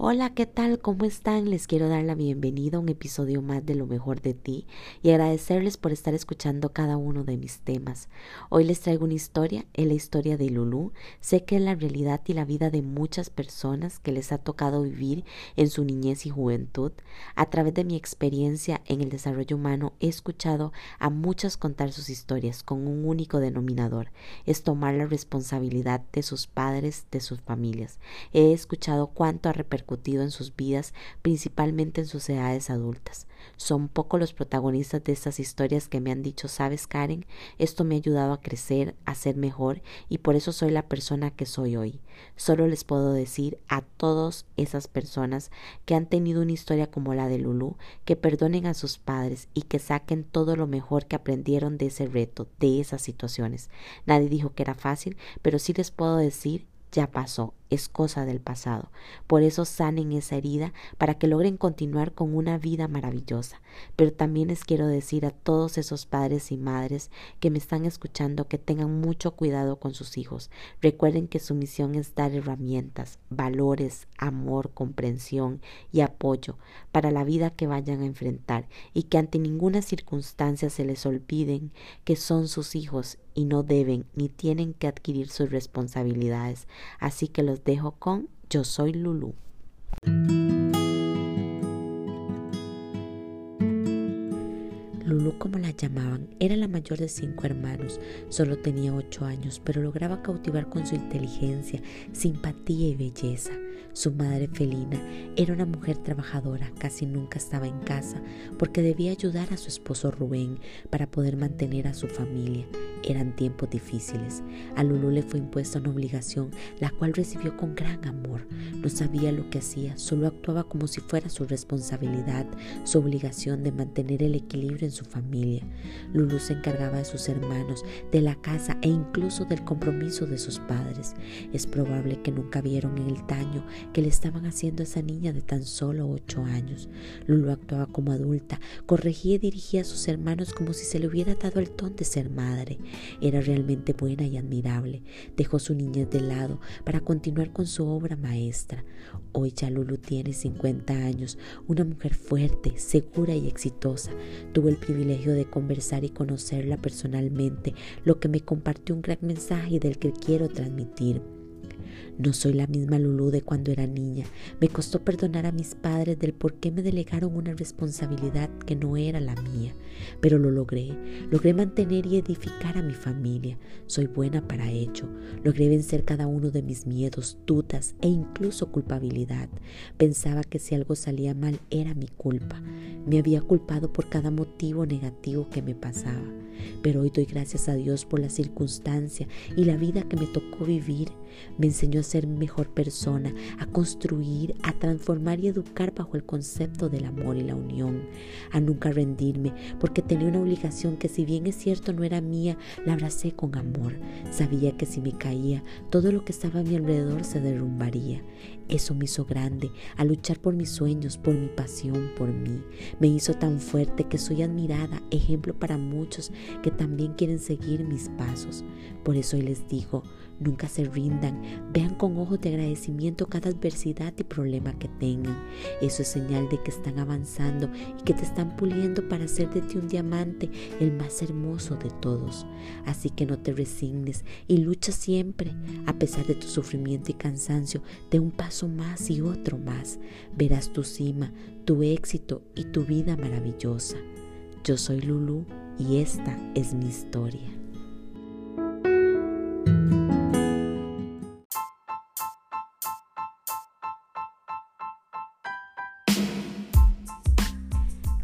Hola, ¿qué tal? ¿Cómo están? Les quiero dar la bienvenida a un episodio más de Lo mejor de ti y agradecerles por estar escuchando cada uno de mis temas. Hoy les traigo una historia, es la historia de Lulu. Sé que es la realidad y la vida de muchas personas que les ha tocado vivir en su niñez y juventud. A través de mi experiencia en el desarrollo humano he escuchado a muchas contar sus historias con un único denominador, es tomar la responsabilidad de sus padres, de sus familias. He escuchado cuánto ha repercutido en sus vidas, principalmente en sus edades adultas. Son pocos los protagonistas de estas historias que me han dicho, sabes Karen, esto me ha ayudado a crecer, a ser mejor y por eso soy la persona que soy hoy. Solo les puedo decir a todas esas personas que han tenido una historia como la de Lulu, que perdonen a sus padres y que saquen todo lo mejor que aprendieron de ese reto, de esas situaciones. Nadie dijo que era fácil, pero sí les puedo decir ya pasó, es cosa del pasado. Por eso sanen esa herida para que logren continuar con una vida maravillosa. Pero también les quiero decir a todos esos padres y madres que me están escuchando que tengan mucho cuidado con sus hijos. Recuerden que su misión es dar herramientas, valores, amor, comprensión y apoyo para la vida que vayan a enfrentar y que ante ninguna circunstancia se les olviden que son sus hijos y no deben ni tienen que adquirir sus responsabilidades. Así que los dejo con Yo soy Lulu. Lulu, como la llamaban, era la mayor de cinco hermanos. Solo tenía ocho años, pero lograba cautivar con su inteligencia, simpatía y belleza. Su madre Felina era una mujer trabajadora, casi nunca estaba en casa porque debía ayudar a su esposo Rubén para poder mantener a su familia. Eran tiempos difíciles. A Lulu le fue impuesta una obligación, la cual recibió con gran amor. No sabía lo que hacía, solo actuaba como si fuera su responsabilidad, su obligación de mantener el equilibrio en su familia. Lulu se encargaba de sus hermanos, de la casa e incluso del compromiso de sus padres. Es probable que nunca vieron el daño que le estaban haciendo a esa niña de tan solo ocho años. Lulu actuaba como adulta, corregía y dirigía a sus hermanos como si se le hubiera dado el ton de ser madre. Era realmente buena y admirable. Dejó su niñez de lado para continuar con su obra maestra. Hoy ya Lulu tiene 50 años, una mujer fuerte, segura y exitosa. Tuve el privilegio de conversar y conocerla personalmente, lo que me compartió un gran mensaje del que quiero transmitir. No soy la misma Lulú de cuando era niña. Me costó perdonar a mis padres del por qué me delegaron una responsabilidad que no era la mía. Pero lo logré. Logré mantener y edificar a mi familia. Soy buena para ello. Logré vencer cada uno de mis miedos, dudas e incluso culpabilidad. Pensaba que si algo salía mal era mi culpa. Me había culpado por cada motivo negativo que me pasaba. Pero hoy doy gracias a Dios por la circunstancia y la vida que me tocó vivir. Me enseñó a ser mejor persona, a construir, a transformar y educar bajo el concepto del amor y la unión, a nunca rendirme, porque tenía una obligación que si bien es cierto no era mía, la abracé con amor. Sabía que si me caía, todo lo que estaba a mi alrededor se derrumbaría. Eso me hizo grande, a luchar por mis sueños, por mi pasión, por mí. Me hizo tan fuerte que soy admirada, ejemplo para muchos que también quieren seguir mis pasos. Por eso hoy les digo, nunca se rindan, vean con ojos de agradecimiento cada adversidad y problema que tengan. Eso es señal de que están avanzando y que te están puliendo para hacer de ti un diamante, el más hermoso de todos. Así que no te resignes y lucha siempre, a pesar de tu sufrimiento y cansancio, de un paso más y otro más. Verás tu cima, tu éxito y tu vida maravillosa. Yo soy Lulu y esta es mi historia.